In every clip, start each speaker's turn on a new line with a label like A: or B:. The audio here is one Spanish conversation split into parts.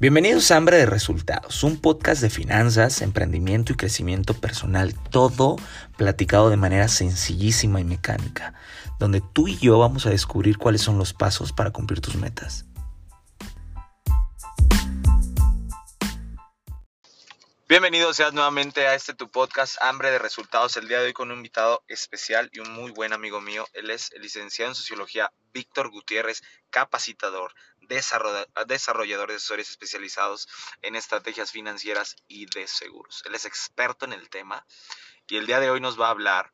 A: Bienvenidos a Hambre de Resultados, un podcast de finanzas, emprendimiento y crecimiento personal, todo platicado de manera sencillísima y mecánica, donde tú y yo vamos a descubrir cuáles son los pasos para cumplir tus metas. Bienvenidos seas nuevamente a este tu podcast Hambre de Resultados. El día de hoy con un invitado especial y un muy buen amigo mío. Él es el licenciado en Sociología Víctor Gutiérrez, capacitador, desarrollador de asesores especializados en estrategias financieras y de seguros. Él es experto en el tema y el día de hoy nos va a hablar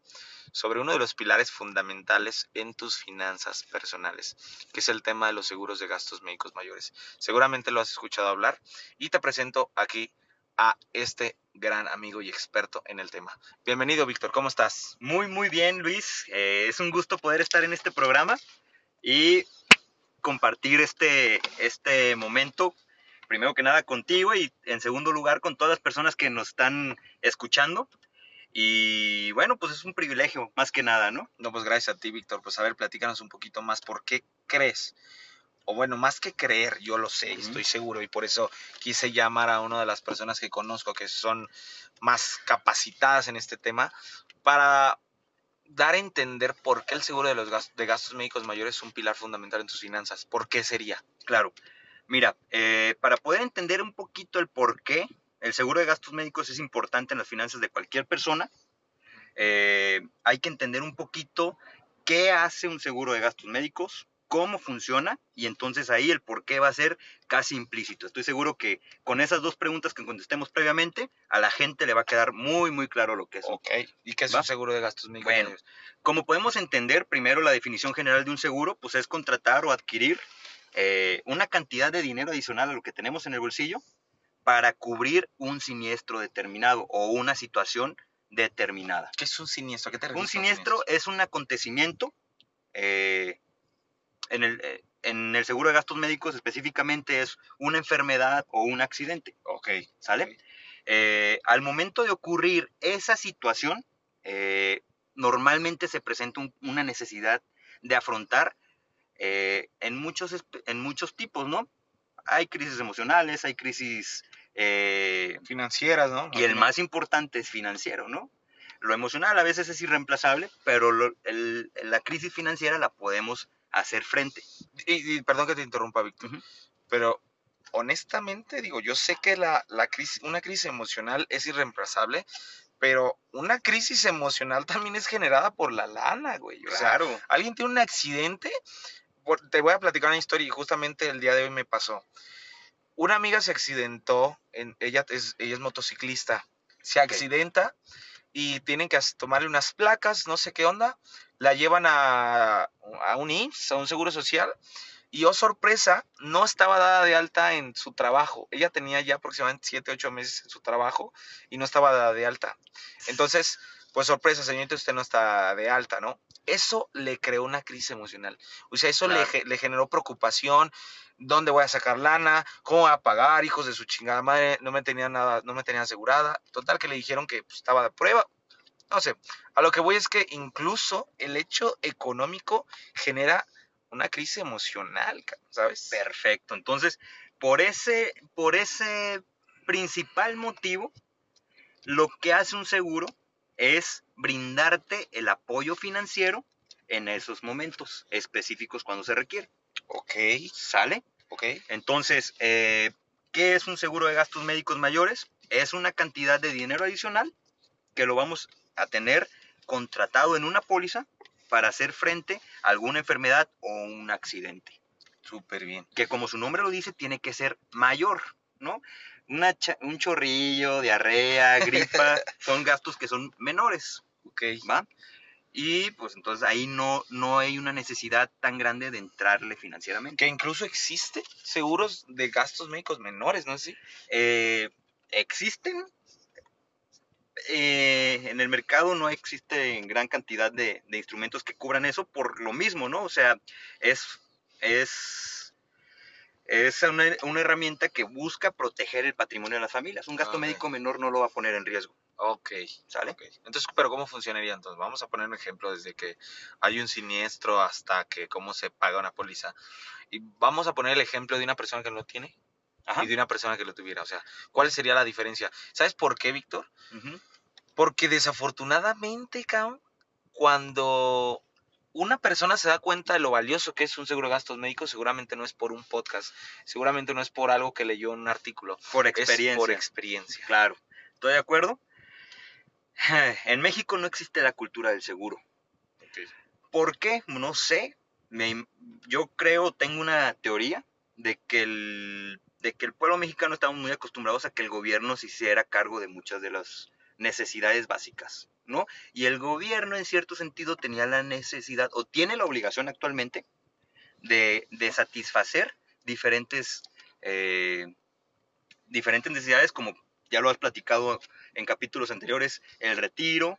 A: sobre uno de los pilares fundamentales en tus finanzas personales, que es el tema de los seguros de gastos médicos mayores. Seguramente lo has escuchado hablar y te presento aquí a este gran amigo y experto en el tema. Bienvenido, Víctor, ¿cómo estás?
B: Muy, muy bien, Luis. Eh, es un gusto poder estar en este programa y compartir este, este momento, primero que nada contigo y en segundo lugar con todas las personas que nos están escuchando. Y bueno, pues es un privilegio, más que nada, ¿no?
A: No, pues gracias a ti, Víctor. Pues a ver, platícanos un poquito más. ¿Por qué crees o bueno, más que creer, yo lo sé, estoy seguro, y por eso quise llamar a una de las personas que conozco que son más capacitadas en este tema, para dar a entender por qué el seguro de los gastos, de gastos médicos mayores es un pilar fundamental en tus finanzas. ¿Por qué sería?
B: Claro. Mira, eh, para poder entender un poquito el por qué el seguro de gastos médicos es importante en las finanzas de cualquier persona, eh, hay que entender un poquito qué hace un seguro de gastos médicos, cómo funciona y entonces ahí el por qué va a ser casi implícito. Estoy seguro que con esas dos preguntas que contestemos previamente, a la gente le va a quedar muy, muy claro lo que es.
A: Ok, ¿y qué es un seguro de gastos médicos?
B: Bueno, como podemos entender, primero la definición general de un seguro, pues es contratar o adquirir eh, una cantidad de dinero adicional a lo que tenemos en el bolsillo para cubrir un siniestro determinado o una situación determinada.
A: ¿Qué es un siniestro? ¿Qué te
B: un siniestro, es un acontecimiento eh, en el, eh, en el seguro de gastos médicos específicamente es una enfermedad o un accidente.
A: Ok.
B: ¿Sale? Eh, al momento de ocurrir esa situación, eh, normalmente se presenta una necesidad de afrontar en, muchos, en muchos tipos, ¿no? Hay crisis emocionales, hay crisis
A: financieras, ¿no?
B: Y el más importante es financiero, ¿no? Lo emocional a veces es irreemplazable, pero la crisis financiera la podemos hacer frente.
A: Y, perdón que te interrumpa, Víctor, pero honestamente digo, yo sé que la, crisis, una crisis emocional es irreemplazable, pero una crisis emocional también es generada por la lana, güey.
B: claro.
A: alguien tiene un accidente, te voy a platicar una historia y justamente el día de hoy me pasó. Una amiga se accidentó, en, ella, es, ella es motociclista, se accidenta y tienen que tomarle unas placas, no sé qué onda, la llevan a, a un IMSS, a un seguro social, y oh sorpresa, no estaba dada de alta en su trabajo. Ella tenía ya aproximadamente 7, 8 meses en su trabajo y no estaba dada de alta. Entonces, pues sorpresa, señorita, usted no está de alta, ¿no? Eso le creó una crisis emocional. O sea, eso le, le, generó preocupación. ¿Dónde voy a sacar lana? ¿Cómo voy a pagar? Hijos de su chingada madre, no me tenían nada, no me tenían asegurada. Total que le dijeron que pues, estaba de prueba. No sé, a lo que voy es que incluso el hecho económico genera una crisis emocional, ¿sabes?
B: Perfecto. Entonces, por ese, por ese principal motivo, lo que hace un seguro es brindarte el apoyo financiero en esos momentos específicos cuando se requiere.
A: Ok.
B: ¿Sale?
A: Ok.
B: Entonces, eh, ¿qué es un seguro de gastos médicos mayores? Es una cantidad de dinero adicional que lo vamos a tener contratado en una póliza para hacer frente a alguna enfermedad o un accidente.
A: Súper bien.
B: Que como su nombre lo dice, tiene que ser mayor, ¿no? un chorrillo, diarrea, gripa, son gastos que son menores.
A: Ok.
B: ¿Va? Y pues entonces ahí no, no hay una necesidad tan grande de entrarle financieramente.
A: Que incluso existe seguros de gastos médicos menores, ¿no es así?
B: Eh, existen, eh, en el mercado no existe gran cantidad de, instrumentos que cubran eso por lo mismo, ¿no? O sea, es, es, es una, herramienta que busca proteger el patrimonio de las familias. Un gasto médico menor no lo va a poner en riesgo.
A: Ok, ¿sale? Entonces, pero ¿cómo funcionaría entonces? Vamos a poner un ejemplo desde que hay un siniestro hasta que cómo se paga una póliza. Y vamos a poner el ejemplo de una persona que no tiene
B: Ajá.
A: y de una persona que lo tuviera. O sea, ¿cuál sería la diferencia? ¿Sabes por qué, Víctor?
B: Ujú.
A: Porque desafortunadamente, cabrón, cuando una persona se da cuenta de lo valioso que es un seguro de gastos médicos, seguramente no es por un podcast, seguramente no es por algo que leyó en un artículo,
B: Por
A: es
B: experiencia.
A: por experiencia.
B: Claro, estoy de acuerdo. En México no existe la cultura del seguro. ¿Por qué? No sé. Me- yo creo, tengo una teoría de que, el, de que el pueblo mexicano estamos muy acostumbrados a que el gobierno se hiciera cargo de muchas de las necesidades básicas, ¿no? Y el gobierno, en cierto sentido, tenía la necesidad, o tiene la obligación actualmente, de, de satisfacer diferentes, eh, diferentes necesidades, como ya lo has platicado en capítulos anteriores, el retiro,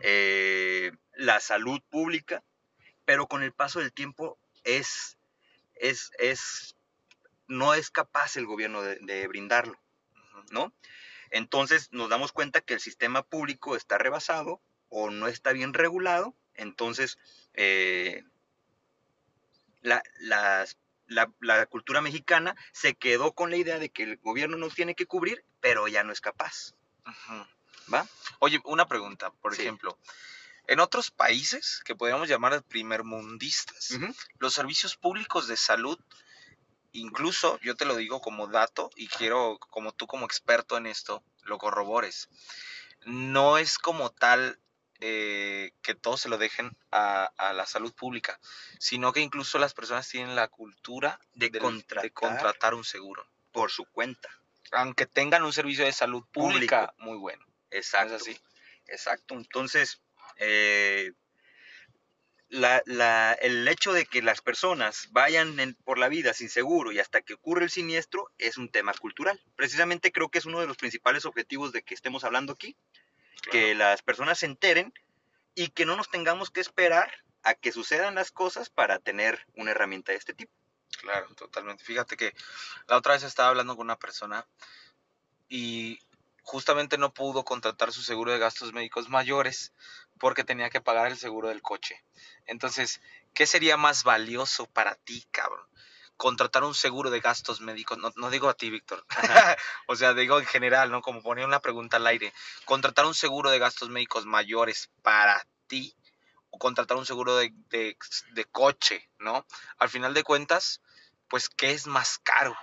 B: eh, la salud pública, pero con el paso del tiempo es, es, es no es capaz el gobierno de, de brindarlo. ¿no? Entonces nos damos cuenta que el sistema público está rebasado o no está bien regulado, entonces eh, la, las- la- la cultura mexicana se quedó con la idea de que el gobierno nos tiene que cubrir, pero ya no es capaz. ¿va?
A: Oye, una pregunta, por
B: Sí.
A: ejemplo. En otros países que podríamos llamar primermundistas, los servicios públicos de salud, incluso yo te lo digo como dato y quiero, como tú como experto en esto, lo corrobores, no es como tal eh, que todos se lo dejen a, a la salud pública, sino que incluso las personas tienen la cultura
B: De contratar.
A: contratar un seguro,
B: Por su cuenta.
A: aunque tengan un servicio de salud pública muy bueno.
B: Exacto.
A: ¿No es así?
B: Exacto. Entonces, eh, la- la- el hecho de que las personas vayan en- por la vida sin seguro y hasta que ocurre el siniestro es un tema cultural. Precisamente creo que es uno de los principales objetivos de que estemos hablando aquí, que las personas se enteren y que no nos tengamos que esperar a que sucedan las cosas para tener una herramienta de este tipo.
A: Claro, totalmente. Fíjate que la otra vez estaba hablando con una persona y justamente no pudo contratar su seguro de gastos médicos mayores porque tenía que pagar el seguro del coche. Entonces, ¿qué sería más valioso para ti, cabrón? Contratar un seguro de gastos médicos, no, no digo a ti, Víctor, o sea, digo en general, ¿no? Como ponía una pregunta al aire, contratar un seguro de gastos médicos mayores para ti o contratar un seguro de, de- de coche, ¿no? Al final de cuentas, pues, ¿qué es más caro?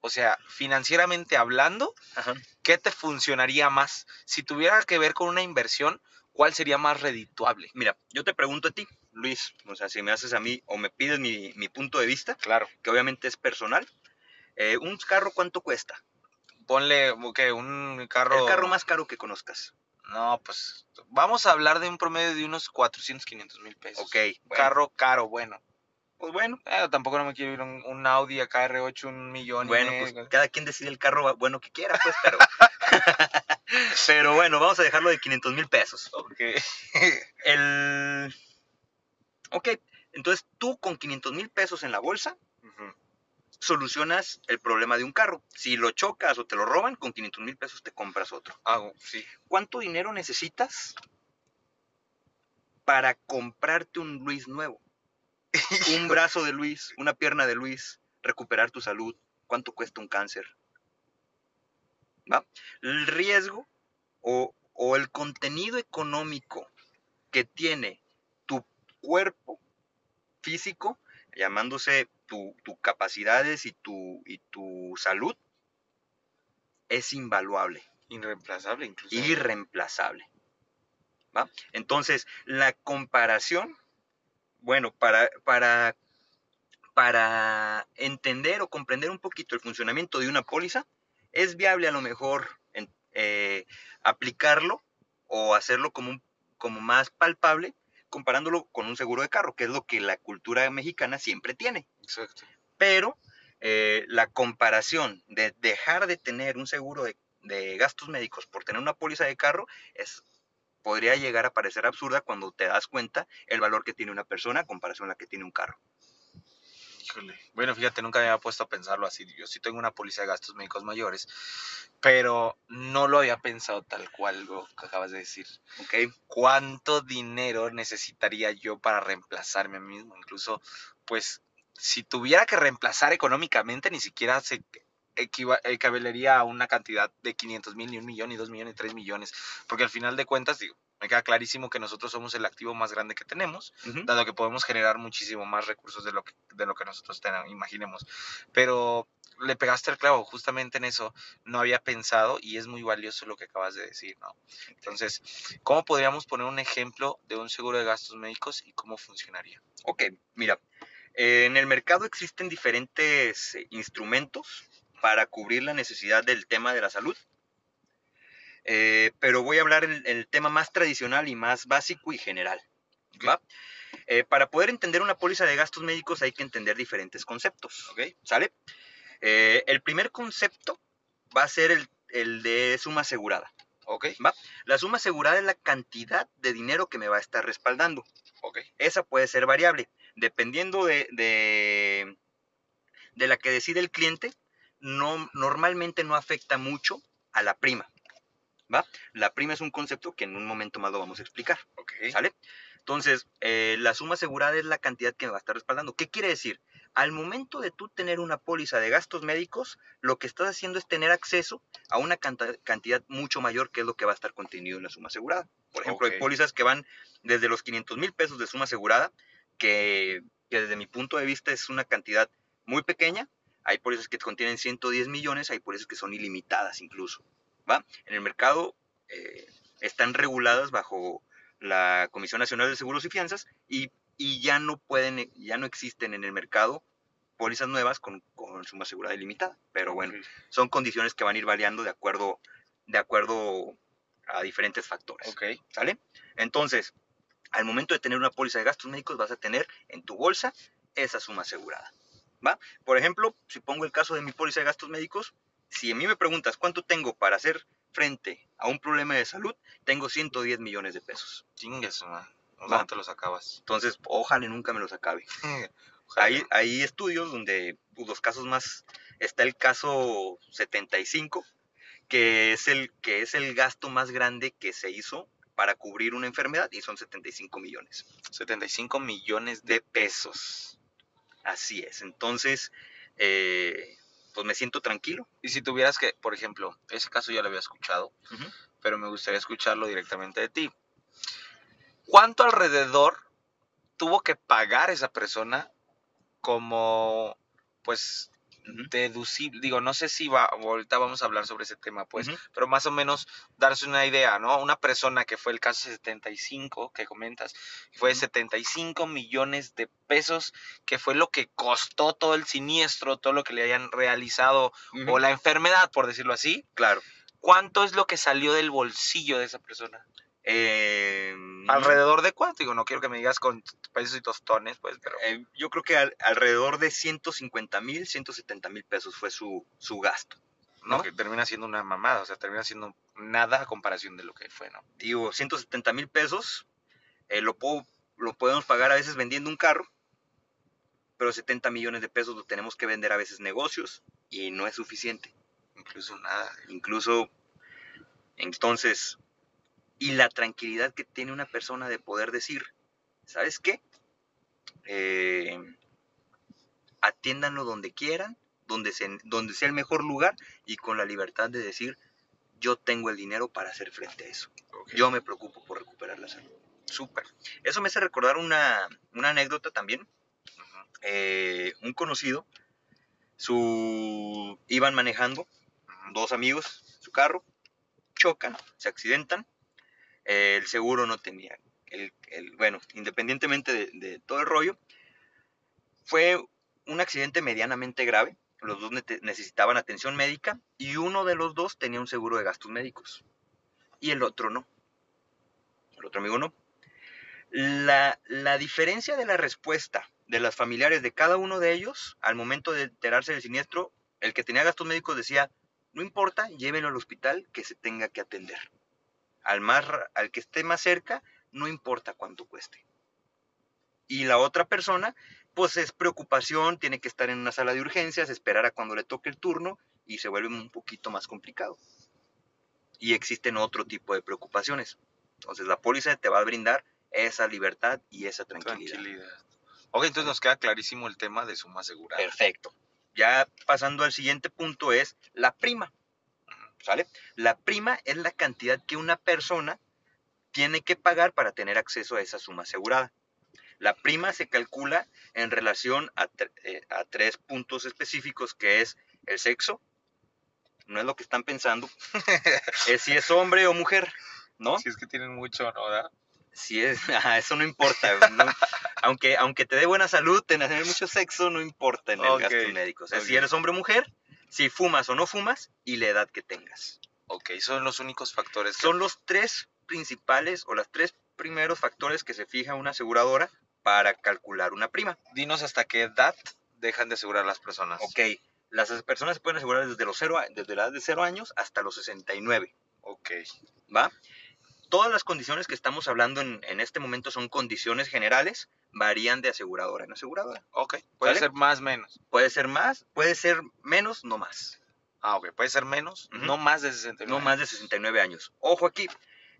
A: O sea, financieramente hablando,
B: Ajá.
A: ¿qué te funcionaría más? Si tuviera que ver con una inversión, ¿cuál sería más redituable?
B: Mira, yo te pregunto a ti, Luis, o sea, si me haces a mí o me pides mi, mi punto de vista,
A: Claro.
B: que obviamente es personal, eh, ¿un carro cuánto cuesta?
A: Ponle que un carro.
B: El carro más caro que conozcas.
A: No, pues vamos a hablar de un promedio de unos 400, 500 mil pesos.
B: Ok, bueno,
A: Carro caro, bueno.
B: pues bueno,
A: Eh, tampoco no me quiero ir un, un Audi AKR8, un millón y
B: bueno,
A: medio.
B: pues cada quien decide el carro bueno que quiera, pues, pero... pero bueno, vamos a dejarlo de 500 mil pesos.
A: Ok.
B: El... Ok, entonces tú con 500 mil pesos en la bolsa solucionas el problema de un carro. Si lo chocas o te lo roban, con 500 mil pesos te compras otro.
A: Hago, sí.
B: ¿Cuánto dinero necesitas para comprarte un Luis nuevo? Un brazo de Luis, una pierna de Luis, recuperar tu salud. ¿Cuánto cuesta un cáncer? ¿Va? El riesgo o, o el contenido económico que tiene tu cuerpo físico, llamándose tu, tu capacidades y tu, y tu salud, es invaluable
A: Irreemplazable incluso.
B: irreemplazable. ¿va? Entonces, la comparación, bueno, para, para, para entender o comprender un poquito el funcionamiento de una póliza, es viable a lo mejor en- eh, aplicarlo o hacerlo como, un- como más palpable comparándolo con un seguro de carro, que es lo que la cultura mexicana siempre tiene
A: Exacto.
B: pero eh, la comparación de dejar de tener un seguro de, de gastos médicos por tener una póliza de carro es podría llegar a parecer absurda cuando te das cuenta el valor que tiene una persona a comparación a la que tiene un carro.
A: Híjole. Bueno, fíjate, nunca me había puesto a pensarlo así. Yo sí tengo una póliza de gastos médicos mayores, pero no lo había pensado tal cual lo que acabas de decir.
B: ¿ok?
A: ¿Cuánto dinero necesitaría yo para reemplazarme a mí mismo? Incluso, pues, si tuviera que reemplazar económicamente, ni siquiera equiva- equivalería a una cantidad de 500 mil, ni un millón, ni dos millones, ni tres millones. Porque al final de cuentas, digo, me queda clarísimo que nosotros somos el activo más grande que tenemos, dado que podemos generar muchísimo más recursos de lo que, de lo que nosotros tenemos, imaginemos. Pero le pegaste el clavo, justamente en eso no había pensado y es muy valioso lo que acabas de decir, ¿no? Entonces, ¿cómo podríamos poner un ejemplo de un seguro de gastos médicos y cómo funcionaría?
B: Ok, mira, eh, en el mercado existen diferentes eh, instrumentos para cubrir la necesidad del tema de la salud. Eh, pero voy a hablar el, el tema más tradicional y más básico y general. ¿va? Eh, para poder entender una póliza de gastos médicos hay que entender diferentes conceptos. ¿Sale? Eh, el primer concepto va a ser el, el de suma asegurada.
A: ¿Ok?
B: La suma asegurada es la cantidad de dinero que me va a estar respaldando. Esa puede ser variable. Dependiendo de, de, de la que decide el cliente, no, normalmente no afecta mucho a la prima. ¿Va? La prima es un concepto que en un momento más lo vamos a explicar.
A: ¿Ok?
B: ¿Sale? Entonces, eh, la suma asegurada es la cantidad que me va a estar respaldando. ¿Qué quiere decir? Al momento de tú tener una póliza de gastos médicos, lo que estás haciendo es tener acceso a una cantidad mucho mayor que es lo que va a estar contenido en la suma asegurada. Por ejemplo, hay pólizas que van desde los 500 mil pesos de suma asegurada, que, que desde mi punto de vista es una cantidad muy pequeña. Hay pólizas que contienen 110 millones, hay pólizas que son ilimitadas incluso. ¿Va? En el mercado eh, están reguladas bajo la Comisión Nacional de Seguros y Fianzas y, y ya no pueden, ya no existen en el mercado pólizas nuevas con, con suma asegurada ilimitada. Pero bueno, son condiciones que van a ir variando de acuerdo, de acuerdo a diferentes factores.
A: Ok.
B: ¿Sale? Entonces, al momento de tener una póliza de gastos médicos, vas a tener en tu bolsa esa suma asegurada. ¿Va? Por ejemplo, si pongo el caso de mi póliza de gastos médicos, si a mí me preguntas cuánto tengo para hacer frente a un problema de salud, tengo 110 millones de pesos.
A: Chingues, man. O
B: Va.
A: sea, no te los acabas.
B: Entonces, ojalá nunca me los acabe. Hay estudios donde pues, los casos más, está el caso 75, que es el, que es el gasto más grande que se hizo para cubrir una enfermedad y son 75 millones.
A: 75 millones de pesos.
B: Así es. Entonces, eh, pues me siento tranquilo.
A: Y si tuvieras que, por ejemplo, ese caso ya lo había escuchado, pero me gustaría escucharlo directamente de ti. ¿Cuánto alrededor tuvo que pagar esa persona como, pues, Deducible? Digo, no sé si va, ahorita vamos a hablar sobre ese tema, pues, pero más o menos darse una idea, ¿no? Una persona que fue el caso 75 que comentas, fue
B: Ujú.
A: 75 millones de pesos, que fue lo que costó todo el siniestro, todo lo que le hayan realizado o la enfermedad, por decirlo así.
B: Claro.
A: ¿Cuánto es lo que salió del bolsillo de esa persona?
B: Eh,
A: ¿Alrededor de cuánto? Digo, no quiero que me digas con pesos y tostones, pues, pero...
B: eh, yo creo que al- alrededor de 150 mil, 170 mil pesos fue su, su gasto.
A: No,
B: ¿no?
A: que termina siendo una mamada, o sea, termina siendo nada a comparación de lo que fue, ¿no?
B: Digo, 170 mil pesos eh, lo, puedo- lo podemos pagar a veces vendiendo un carro, pero 70 millones de pesos lo tenemos que vender a veces negocios y no es suficiente.
A: Incluso nada.
B: Incluso, entonces, y la tranquilidad que tiene una persona de poder decir, ¿sabes qué? Eh, atiéndanlo donde quieran, donde, se- donde sea el mejor lugar y con la libertad de decir, yo tengo el dinero para hacer frente a eso. Yo me preocupo por recuperar la salud.
A: Súper.
B: Eso me hace recordar una, una anécdota también. Eh, un conocido, su, iban manejando dos amigos, su carro, chocan, se accidentan, eh, el seguro no tenía, el, bueno, independientemente de, todo el rollo, fue un accidente medianamente grave, los dos necesitaban atención médica y uno de los dos tenía un seguro de gastos médicos y el otro no, el otro amigo no. La, la diferencia de la respuesta de las familiares de cada uno de ellos al momento de enterarse del siniestro, el que tenía gastos médicos decía, no importa, llévenlo al hospital que se tenga que atender. Al, más, al que esté más cerca, no importa cuánto cueste. Y la otra persona, pues es preocupación, tiene que estar en una sala de urgencias, esperar a cuando le toque el turno y se vuelve un poquito más complicado. Y existen otro tipo de preocupaciones. Entonces la póliza te va a brindar esa libertad y esa tranquilidad.
A: Tranquilidad. Ok, entonces nos queda clarísimo el tema de suma asegurada.
B: Perfecto. ya pasando al siguiente punto es la prima. ¿Sale? La prima es la cantidad que una persona tiene que pagar para tener acceso a esa suma asegurada. La prima se calcula en relación a, eh, a tres puntos específicos, que es el sexo, no es lo que están pensando, es si es hombre o mujer, ¿no?
A: Si es que tienen mucho, ¿no? ¿verdad?
B: Si es, ajá, eso no importa. no- aunque, aunque te dé buena salud, tener mucho sexo no importa en el gasto médico. O sea, si eres hombre o mujer, si fumas o no fumas y la edad que tengas.
A: Ok, son los únicos factores. que-
B: Son los tres principales o los tres primeros factores que se fija una aseguradora para calcular una prima.
A: Dinos hasta qué edad dejan de asegurar las personas.
B: Ok, las personas se pueden asegurar desde, los cero, desde la edad de 0 años hasta los 69.
A: Ok.
B: ¿va? Todas las condiciones que estamos hablando en, en este momento son condiciones generales, varían de aseguradora en aseguradora.
A: Ok. Puede ser más menos.
B: Puede ser más, puede ser menos, no más.
A: Ah, ok. Puede ser menos, no más de 69.
B: No más de 69 años. Ojo aquí,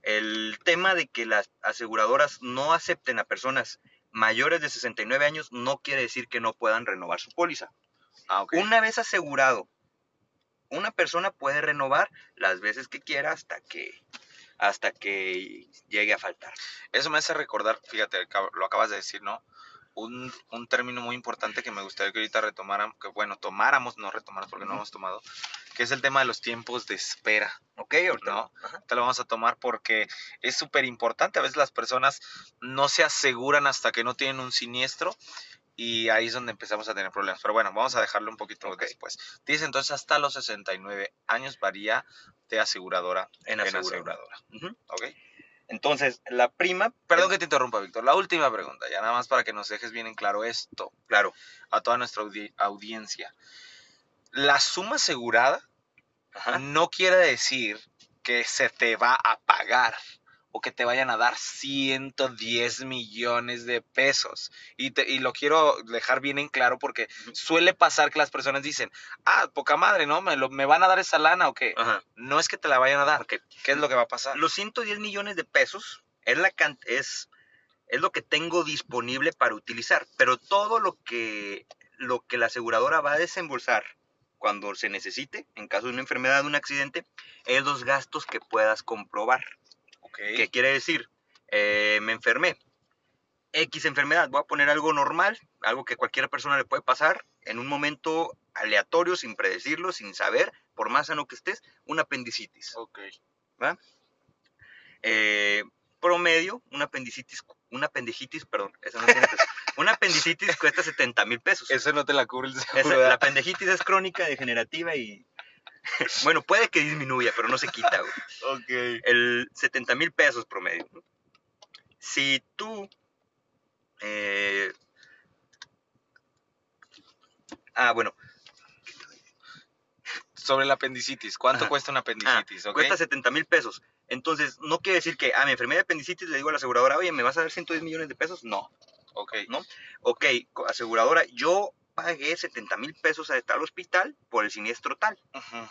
B: el tema de que las aseguradoras no acepten a personas mayores de 69 años no quiere decir que no puedan renovar su póliza.
A: Ah, ok.
B: Una vez asegurado, una persona puede renovar las veces que quiera hasta que hasta que llegue a faltar.
A: Eso me hace recordar, fíjate, lo acabas de decir, ¿no? Un, un término muy importante que me gustaría que ahorita retomáramos, que bueno, tomáramos, no retomáramos porque no
B: Ujú.
A: hemos tomado, que es el tema de los tiempos de espera.
B: ¿Ok? Ahorita
A: No.
B: Ajá.
A: Te lo vamos a tomar porque es súper importante. A veces las personas no se aseguran hasta que no tienen un siniestro y ahí es donde empezamos a tener problemas. Pero bueno, vamos a dejarlo un poquito después. Dice entonces hasta los 69 años varía de aseguradora
B: En
A: en
B: aseguradora.
A: aseguradora.
B: Ujú.
A: ¿Ok?
B: Entonces, la prima.
A: Perdón que te interrumpa, Víctor. La última pregunta, ya nada más para que nos dejes bien en claro esto
B: Claro.
A: a toda nuestra audi- audiencia. La suma asegurada
B: Ajá.
A: no quiere decir que se te va a pagar o que te vayan a dar 110 millones de pesos. Y, te- y lo quiero dejar bien en claro porque suele pasar que las personas dicen, ah, poca madre, ¿no? ¿Me, lo- me van a dar esa lana o qué?
B: Ajá.
A: No es que te la vayan a dar.
B: Ok.
A: ¿Qué es lo que va a pasar?
B: Los 110 millones de pesos es, la can- es, es lo que tengo disponible para utilizar, pero todo lo que, lo que la aseguradora va a desembolsar cuando se necesite, en caso de una enfermedad, de un accidente, es los gastos que puedas comprobar.
A: Ok.
B: ¿Qué quiere decir? Eh, me enfermé. X enfermedad, voy a poner algo normal, algo que cualquier persona le puede pasar en un momento aleatorio, sin predecirlo, sin saber, por más sano que estés, una apendicitis.
A: Ok.
B: Eh, promedio, una apendicitis, una apendicitis, perdón, esa no tiene peso. Una apendicitis cuesta 70 mil pesos.
A: Eso no te la cubre el
B: Esa-
A: seguro.
B: la apendicitis es crónica, degenerativa y... bueno, puede que disminuya, pero no se quita. güey.
A: Ok.
B: el 70 mil pesos promedio. ¿no? Si tú... eh, ah, bueno,
A: Sobre el apendicitis. ¿Cuánto
B: Ajá.
A: cuesta un apendicitis? ok?
B: cuesta 70 mil pesos. Entonces, no quiere decir que, ah, me enfermé de apendicitis, le digo a la aseguradora, oye, ¿me vas a dar 110 millones de pesos? No.
A: Ok.
B: Ok, co- aseguradora, yo pagué 70 mil pesos a tal hospital por el siniestro tal.
A: Ujú.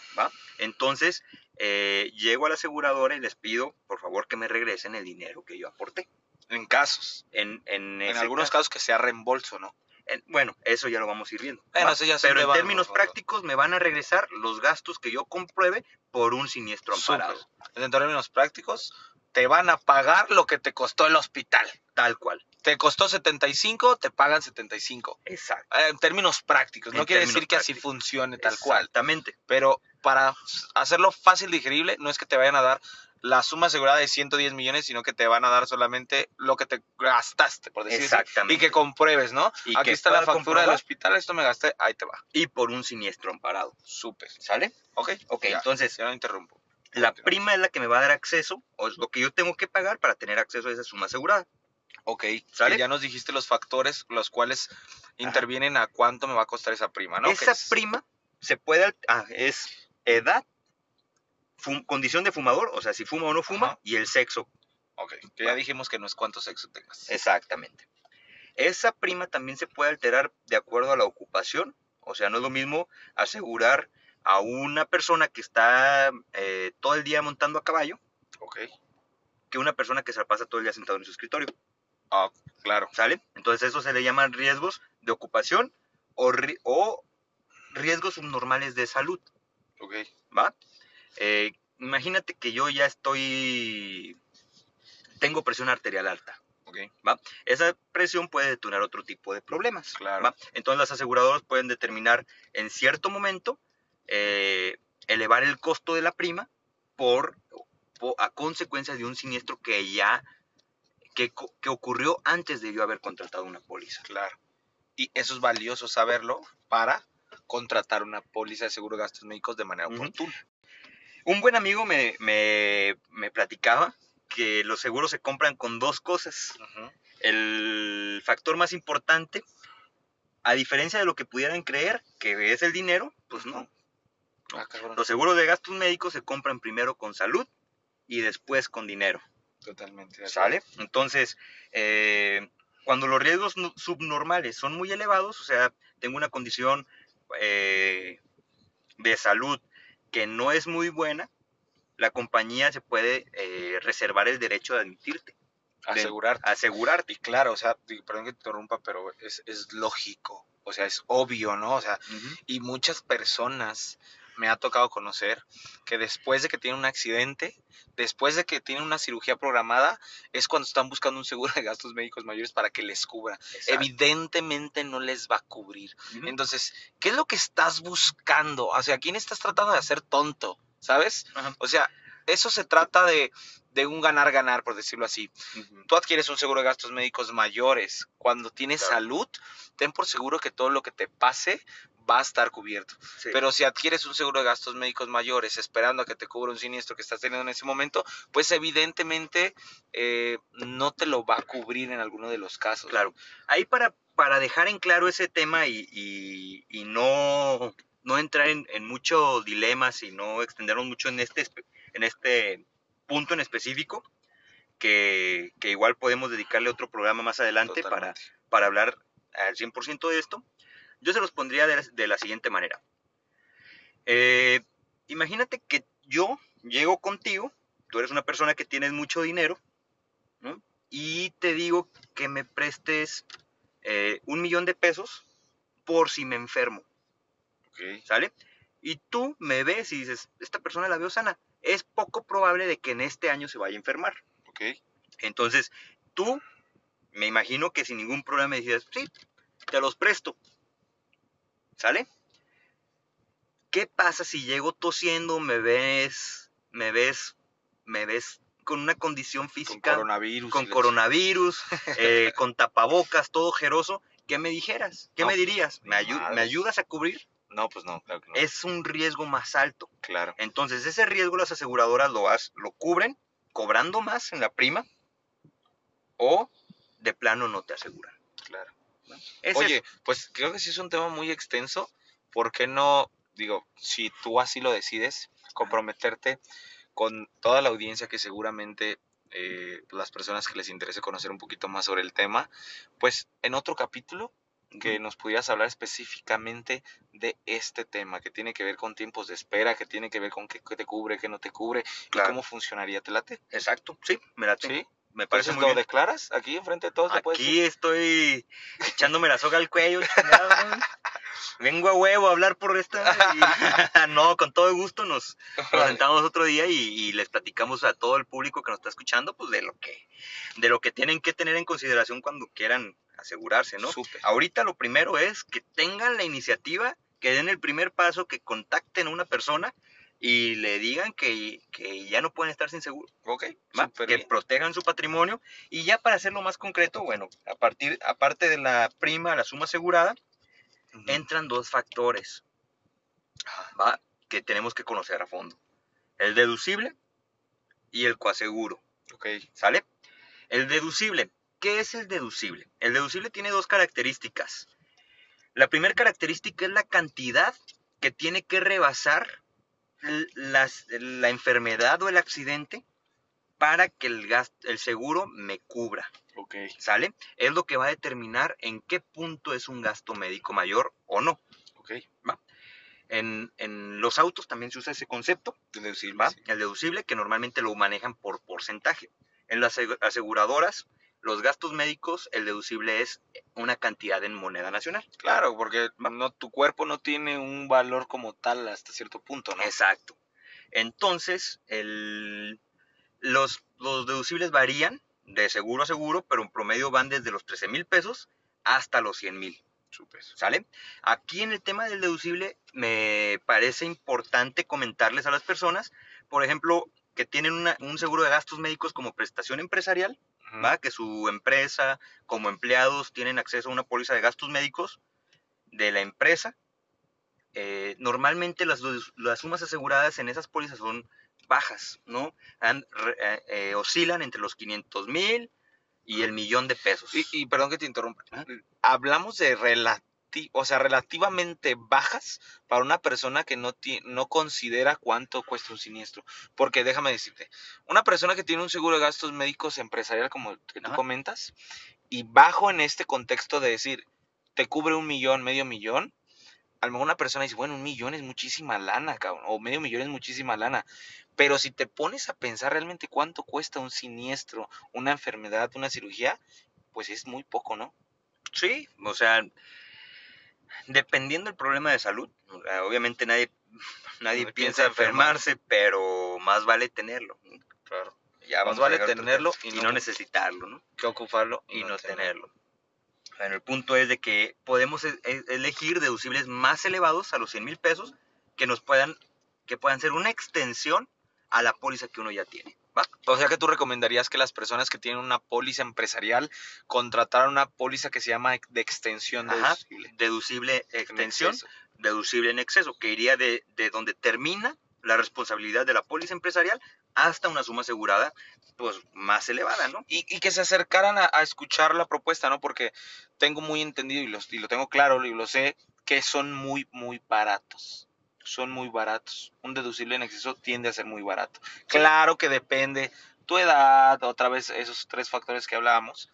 B: Entonces, eh, llego a la aseguradora y les pido, por favor, que me regresen el dinero que yo aporté.
A: En casos.
B: En, en,
A: algunos
B: caso-
A: casos que sea reembolso, ¿no?
B: en- bueno, eso ya lo vamos a ir viendo.
A: Bueno,
B: ¿va?
A: eso ya son
B: Pero en términos
A: ¿no?
B: prácticos me van a regresar los gastos que yo compruebe por un siniestro amparado.
A: En términos prácticos, te van a pagar lo que te costó el hospital.
B: Tal cual.
A: Te costó 75, te pagan 75.
B: Exacto.
A: Eh, En términos prácticos, no quiere decir que así funcione tal cual.
B: Exactamente.
A: Pero para hacerlo fácil digerible, no es que te vayan a dar la suma asegurada de 110 millones, sino que te van a dar solamente lo que te gastaste, por decirlo así.
B: Exactamente.
A: Y que compruebes, ¿no?
B: Y
A: Aquí está la factura del hospital, esto me gasté, ahí te va.
B: Y por un siniestro amparado.
A: Súper.
B: ¿Sale?
A: Ok.
B: Ok,
A: ya,
B: entonces,
A: Ya no interrumpo.
B: la prima es la que me va a dar acceso, o es lo que yo tengo que pagar para tener acceso a esa suma asegurada.
A: Ok, ya nos dijiste los factores los cuales intervienen a cuánto me va a costar esa prima, ¿no?
B: Esa
A: es-
B: prima se puede... Ah, es edad, fum- condición de fumador, o sea, si fuma o no fuma,
A: Ajá.
B: y el sexo.
A: Ok, que ya dijimos que no es cuánto sexo tengas.
B: Exactamente. Esa prima también se puede alterar de acuerdo a la ocupación, o sea, no es lo mismo asegurar a una persona que está eh, todo el día montando a caballo que una persona que se la pasa todo el día sentado en su escritorio.
A: Ah, claro.
B: ¿Sale? Entonces eso se le llaman riesgos de ocupación o, ri- o riesgos subnormales de salud,
A: Ok.
B: ¿va? Eh, imagínate que yo ya estoy, tengo presión arterial alta.
A: Ok.
B: Esa presión puede detonar otro tipo de problemas.
A: Claro.
B: ¿va? Entonces las aseguradoras pueden determinar en cierto momento eh, elevar el costo de la prima por, po- a consecuencia de un siniestro que ya que, ocurrió antes de yo haber contratado una póliza.
A: Claro. Y eso es valioso saberlo para contratar una póliza de seguro de gastos médicos de manera oportuna.
B: Un buen amigo me, me- me platicaba que los seguros se compran con dos cosas. El factor más importante, a diferencia de lo que pudieran creer, que es el dinero, pues no.
A: Ah.
B: Los seguros de gastos médicos se compran primero con salud y después con dinero.
A: Totalmente.
B: ¿Sale? Entonces, eh, cuando los riesgos subnormales son muy elevados, o sea, tengo una condición eh, de salud que no es muy buena, la compañía se puede eh, reservar el derecho de admitirte, de
A: Asegurar.
B: asegurarte.
A: Y claro, o sea, perdón que te interrumpa, pero es, es lógico. O sea, es obvio, ¿no? O sea, y muchas personas me ha tocado conocer que después de que tienen un accidente, después de que tienen una cirugía programada, es cuando están buscando un seguro de gastos médicos mayores para que les cubra.
B: Exacto.
A: Evidentemente no les va a cubrir. Entonces, ¿qué es lo que estás buscando? O sea, ¿a quién estás tratando de hacer tonto? ¿Sabes? O sea, eso se trata de, de un ganar-ganar, por decirlo así. Tú adquieres un seguro de gastos médicos mayores. Cuando tienes
B: Claro.
A: salud, ten por seguro que todo lo que te pase va a estar cubierto.
B: Sí.
A: Pero si adquieres un seguro de gastos médicos mayores esperando a que te cubra un siniestro que estás teniendo en ese momento, pues evidentemente eh, no te lo va a cubrir en alguno de los casos.
B: Claro. Ahí para, para dejar en claro ese tema y, y- y no, no entrar en, en muchos dilemas y no extendernos mucho en este, en este punto en específico, que, que igual podemos dedicarle otro programa más adelante para, para hablar al 100% de esto, yo se los pondría de la, de la siguiente manera. Eh, imagínate que yo llego contigo, tú eres una persona que tienes mucho dinero, ¿no? y te digo que me prestes eh, un millón de pesos por si me enfermo,
A: Ok.
B: ¿sale? Y tú me ves y dices, esta persona la veo sana, es poco probable de que en este año se vaya a enfermar. Entonces, tú, me imagino que sin ningún problema me dices, sí, te los presto. ¿Sale? ¿Qué pasa si llego tosiendo, me ves, me ves, me ves con una condición
A: Con
B: física, con,
A: coronavirus. la
B: coronavirus, eh, con tapabocas, todo ojeroso? ¿Qué me dijeras? ¿Qué
A: No,
B: me
A: pues,
B: dirías? ¿Me, ayu-. ¿Me ayudas a cubrir?
A: No, pues no, claro que no.
B: Es un riesgo más alto.
A: Claro.
B: Entonces, ese riesgo las aseguradoras lo, has- lo cubren cobrando más en la prima o de plano no te aseguran.
A: Claro.
B: Ese
A: Oye,
B: es-
A: pues creo que sí es un tema muy extenso. ¿Por qué no, digo, si tú así lo decides, comprometerte con toda la audiencia que seguramente eh, las personas que les interese conocer un poquito más sobre el tema, pues en otro capítulo que nos pudieras hablar específicamente de este tema, que tiene que ver con tiempos de espera, que tiene que ver con qué, qué te cubre, qué no te cubre,
B: Claro.
A: y cómo funcionaría. ¿Te late?
B: Exacto, sí, me late.
A: ¿Sí?
B: Me parece muy
A: ¿lo
B: bien.
A: declaras aquí enfrente de todos? ¿Lo puedes
B: Aquí estoy echándome la soga al cuello. chingado. Vengo a huevo a hablar por esta. y- no, con todo gusto nos, sentamos otro día y, y les platicamos a todo el público que nos está escuchando, pues de lo que, de lo que tienen que tener en consideración cuando quieran asegurarse, ¿no?
A: Súper.
B: Ahorita lo primero es que tengan la iniciativa, que den el primer paso, que contacten a una persona y le digan que, que ya no pueden estar sin seguro,
A: Ok,
B: ¿va?
A: súper
B: que
A: bien.
B: protejan su patrimonio y ya para hacerlo más concreto, bueno, a partir, aparte de la prima, la suma asegurada, entran dos factores. ¿va? Que tenemos que conocer a fondo. El deducible y el coaseguro. ¿Sale? El deducible. ¿Qué es el deducible? El deducible tiene dos características. La primera característica es la cantidad que tiene que rebasar las- la enfermedad o el accidente para que el, el seguro me cubra.
A: ok.
B: ¿Sale? Es lo que va a determinar en qué punto es un gasto médico mayor o no.
A: Ok,
B: En, en los autos también se usa ese concepto.
A: deducible.
B: ¿va?
A: sí.
B: El deducible que normalmente lo manejan por porcentaje. En las asegu- aseguradoras los gastos médicos, el deducible es una cantidad en moneda nacional.
A: Claro, porque no, tu cuerpo no tiene un valor como tal hasta cierto punto, ¿no?
B: Exacto. Entonces, el, los, los deducibles varían de seguro a seguro, pero en promedio van desde los 13 mil pesos hasta los 100 mil. ¿Sale? Aquí en el tema del deducible me parece importante comentarles a las personas, por ejemplo, que tienen un seguro de gastos médicos como prestación empresarial, ¿va? que su empresa como empleados tienen acceso a una póliza de gastos médicos de la empresa. Eh, normalmente las, las, sumas aseguradas en esas pólizas son bajas, ¿no? Eh, eh, oscilan entre los 500 mil y el millón de pesos.
A: Y, perdón que te interrumpa. Hablamos de o sea, relativamente bajas para una persona que no, no considera cuánto cuesta un siniestro. Porque déjame decirte, una persona que tiene un seguro de gastos médicos empresarial, como que tú comentas, y bajo en este contexto de decir, te cubre un millón, medio millón, a lo mejor una persona dice, bueno, un millón es muchísima lana, cabrón, o medio millón es muchísima lana. Pero si te pones a pensar realmente cuánto cuesta un siniestro, una enfermedad, una cirugía, pues es muy poco, ¿no?
B: Sí, o sea, dependiendo del problema de salud, obviamente nadie, nadie piensa enfermarse, pero más vale tenerlo.
A: Claro. Ya más vale tenerlo
B: y, no, necesitarlo, ¿no?
A: Que ocuparlo
B: y, no, tenerlo. Bueno, el punto es de que podemos e, e, elegir deducibles más elevados a los 100 mil pesos que nos puedan, que puedan ser una extensión a la póliza que uno ya tiene.
A: O sea que tú recomendarías que las personas que tienen una póliza empresarial contrataran una póliza que se llama de extensión deducible.
B: deducible extensión, deducible en exceso, que iría de, de donde termina la responsabilidad de la póliza empresarial hasta una suma asegurada pues más elevada, ¿no?
A: Y, y que se acercaran a, escuchar la propuesta, ¿no? Porque tengo muy entendido y, y lo tengo claro y lo sé que son muy, muy baratos son muy baratos. Un deducible en exceso tiende a ser muy barato. Claro que depende tu edad, otra vez esos tres factores que hablábamos,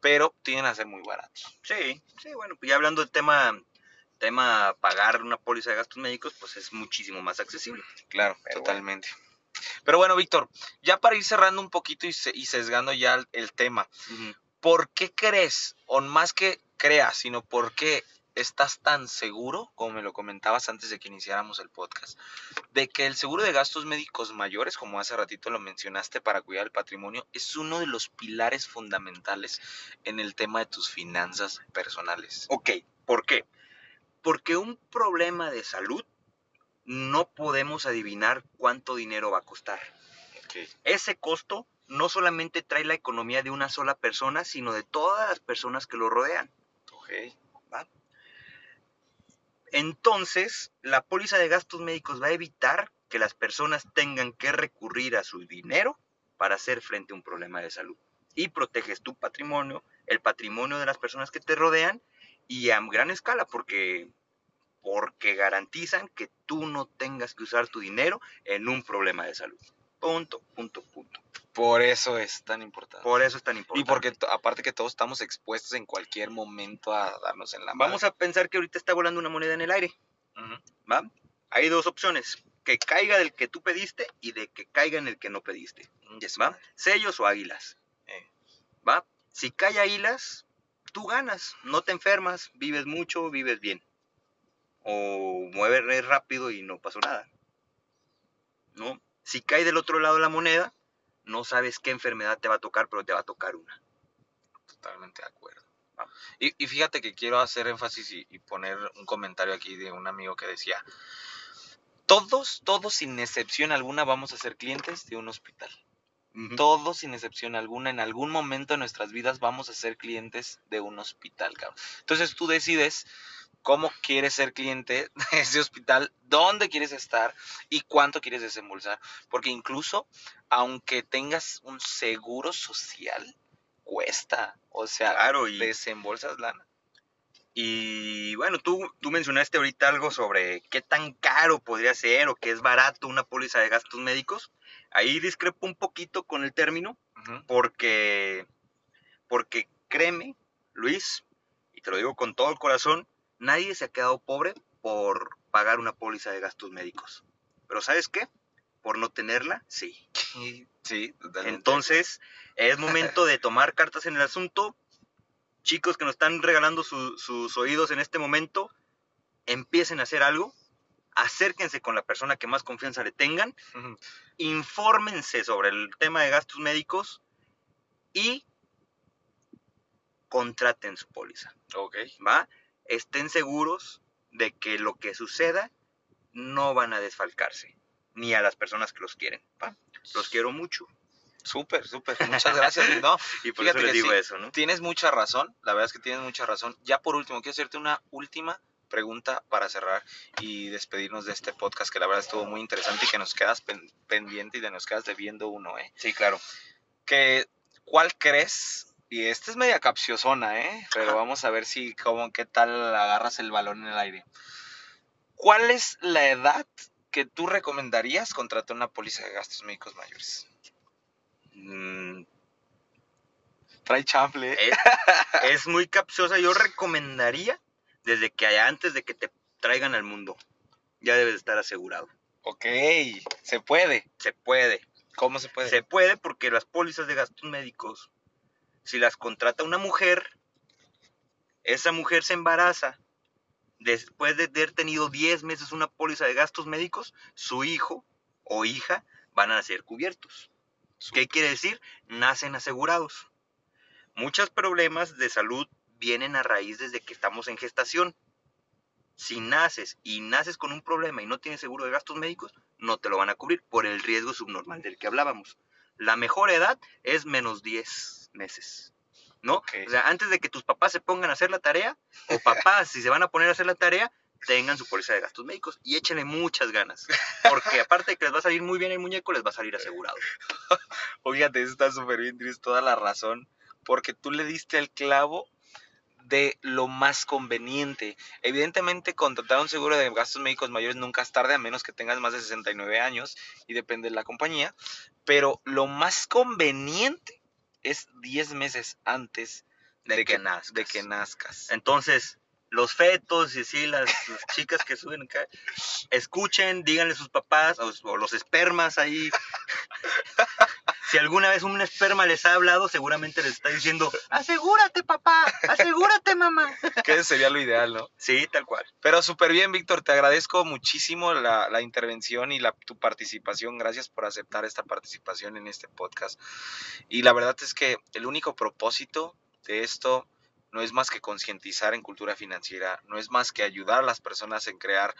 A: pero tienden a ser muy baratos.
B: Sí, sí, bueno, pues ya hablando del tema tema pagar una póliza de gastos médicos, pues es muchísimo más accesible.
A: Claro, totalmente. Pero bueno, Víctor, ya para ir cerrando un poquito y, sesgando ya el, tema, ¿por qué crees, o más que creas, sino por qué estás tan seguro, como me lo comentabas antes de que iniciáramos el podcast, de que el seguro de gastos médicos mayores, como hace ratito lo mencionaste, para cuidar el patrimonio, es uno de los pilares fundamentales en el tema de tus finanzas personales?
B: Ok, ¿por qué? Porque un problema de salud no podemos adivinar cuánto dinero va a costar. Ese costo no solamente trae la economía de una sola persona, sino de todas las personas que lo rodean.
A: Okay.
B: Entonces, la póliza de gastos médicos va a evitar que las personas tengan que recurrir a su dinero para hacer frente a un problema de salud. Y proteges tu patrimonio, el patrimonio de las personas que te rodean y a gran escala porque porque garantizan que tú no tengas que usar tu dinero en un problema de salud. Punto, punto, punto.
A: Por eso es tan importante.
B: Por eso es tan importante.
A: Y porque aparte que todos estamos expuestos en cualquier momento a darnos en la
B: mano. Vamos a pensar que ahorita está volando una moneda en el aire. ¿Va? Hay dos opciones. Que caiga del que tú pediste y de que caiga en el que no pediste. ¿Va? Sellos o águilas. Eh. ¿Va? Si cae águilas, tú ganas. No te enfermas, vives mucho, vives bien. O mueves rápido y no pasó nada. ¿No? Si cae del otro lado la moneda, no sabes qué enfermedad te va a tocar, pero te va a tocar una.
A: Totalmente de acuerdo. Y, fíjate que quiero hacer énfasis y, poner un comentario aquí de un amigo que decía, todos, todos sin excepción alguna vamos a ser clientes de un hospital. Todos sin excepción alguna, en algún momento de nuestras vidas vamos a ser clientes de un hospital, cabrón. Entonces tú decides cómo quieres ser cliente de ese hospital, dónde quieres estar y cuánto quieres desembolsar. Porque incluso, aunque tengas un seguro social, cuesta. O sea, claro, y, desembolsas lana.
B: Y bueno, tú, tú mencionaste ahorita algo sobre qué tan caro podría ser o qué es barato una póliza de gastos médicos. Ahí discrepo un poquito con el término, porque, porque créeme, Luis, y te lo digo con todo el corazón, Nadie se ha quedado pobre por pagar una póliza de gastos médicos. Pero ¿sabes qué? Por no tenerla, sí.
A: Sí, totalmente.
B: Entonces, es momento de tomar cartas en el asunto. Chicos que nos están regalando su- sus oídos en este momento, empiecen a hacer algo. Acérquense con la persona que más confianza le tengan. Infórmense sobre el tema de gastos médicos y contraten su póliza.
A: Ok.
B: ¿va? Estén seguros de que lo que suceda no van a desfalcarse, ni a las personas que los quieren. Los quiero mucho.
A: Súper, súper. Muchas gracias. No,
B: Y por
A: Fíjate
B: eso les digo
A: sí.
B: eso, ¿no?
A: tienes mucha razón. La verdad es que tienes mucha razón. Ya por último, quiero hacerte una última pregunta para cerrar y despedirnos de este podcast que la verdad estuvo muy interesante y que nos quedas pen- pendiente y de nos quedas debiendo uno, ¿eh?
B: Sí, claro.
A: Que, ¿Cuál crees? Y esta es media capciosona, ¿eh? Pero vamos a ver si, cómo, qué tal agarras el balón en el aire. ¿Cuál es la edad que tú recomendarías contratar una póliza de gastos médicos mayores?
B: Mm,
A: Trae chample. ¿eh?
B: es, es muy capciosa. Yo recomendaría desde que haya- antes de que te traigan al mundo. Ya debes de estar asegurado.
A: Ok, se puede.
B: Se puede.
A: ¿Cómo se puede?
B: Se puede porque las pólizas de gastos médicos, si las contrata una mujer, esa mujer se embaraza. Después de haber tenido 10 meses una póliza de gastos médicos, su hijo o hija van a ser cubiertos. ¿Qué quiere decir? Nacen asegurados. Muchos problemas de salud vienen a raíz desde que estamos en gestación. Si naces y naces con un problema y no tienes seguro de gastos médicos, no te lo van a cubrir por el riesgo subnormal del que hablábamos. La mejor edad es menos 10 meses. ¿No? O sea, antes de que tus papás se pongan a hacer la tarea, o papás, si se van a poner a hacer la tarea, tengan su póliza de gastos médicos y échenle muchas ganas. Porque aparte de que les va a salir muy bien el muñeco, les va a salir asegurado.
A: Fíjate, está súper bien, tienes toda la razón. Porque tú le diste el clavo de lo más conveniente. Evidentemente, contratar un seguro de gastos médicos mayores nunca es tarde, a menos que tengas más de 69 años y depende de la compañía. Pero lo más conveniente es 10 meses antes
B: De que nazcas.
A: de que nazcas.
B: Entonces, los fetos y sí, las, las chicas que suben acá, escuchen, díganle a sus papás o, o los espermas ahí. Si alguna vez un esperma les ha hablado, seguramente les está diciendo, asegúrate papá, asegúrate mamá.
A: Que sería lo ideal, ¿no?
B: Sí, tal cual.
A: Pero súper bien, Víctor. Te agradezco muchísimo la, la intervención y la, tu participación. Gracias por aceptar esta participación en este podcast. Y la verdad es que el único propósito de esto no es más que concientizar en cultura financiera, no es más que ayudar a las personas en crear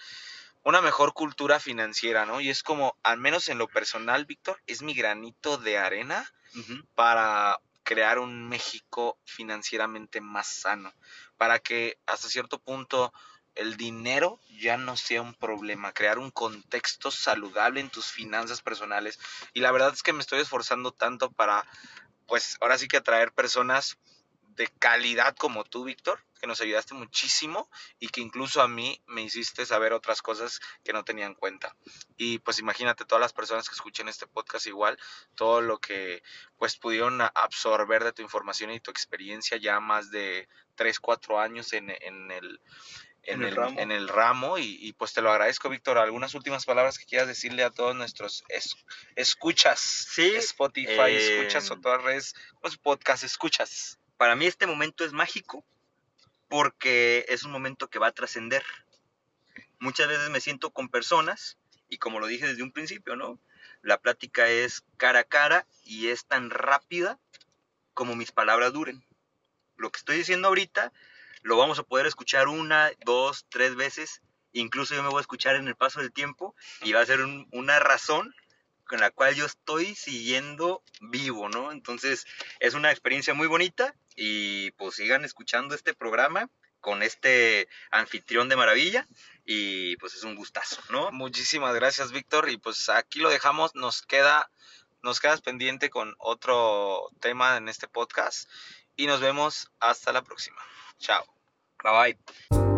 A: una mejor cultura financiera, ¿no? Y es como, al menos en lo personal, Víctor, es mi granito de arena para crear un México financieramente más sano, para que hasta cierto punto el dinero ya no sea un problema, crear un contexto saludable en tus finanzas personales. Y la verdad es que me estoy esforzando tanto para, pues ahora sí que atraer personas de calidad como tú, Víctor, que nos ayudaste muchísimo y que incluso a mí me hiciste saber otras cosas que no tenía en cuenta. Y pues imagínate todas las personas que escuchen este podcast igual, todo lo que pues pudieron absorber de tu información y tu experiencia ya más de 3, 4 años en, en el... En,
B: En
A: el
B: ramo.
A: en el ramo y, y, pues te lo agradezco Víctor algunas últimas palabras que quieras decirle a todos nuestros es- escuchas
B: Sí,
A: Spotify
B: eh,
A: escuchas o todas redes ¿cómo es podcast escuchas
B: Para mí este momento es mágico porque es un momento que va a trascender. Muchas veces me siento con personas y como lo dije desde un principio, ¿no? La plática es cara a cara y es tan rápida como mis palabras duren. Lo que estoy diciendo ahorita lo vamos a poder escuchar una, dos, tres veces. Incluso yo me voy a escuchar en el paso del tiempo y va a ser un- una razón con la cual yo estoy siguiendo vivo, ¿no? Entonces es una experiencia muy bonita y pues sigan escuchando este programa con este anfitrión de maravilla y pues es un gustazo, ¿no?
A: muchísimas gracias Víctor y pues aquí lo dejamos nos queda nos quedas pendiente con otro tema en este podcast y nos vemos hasta la próxima chao
B: Bye bye.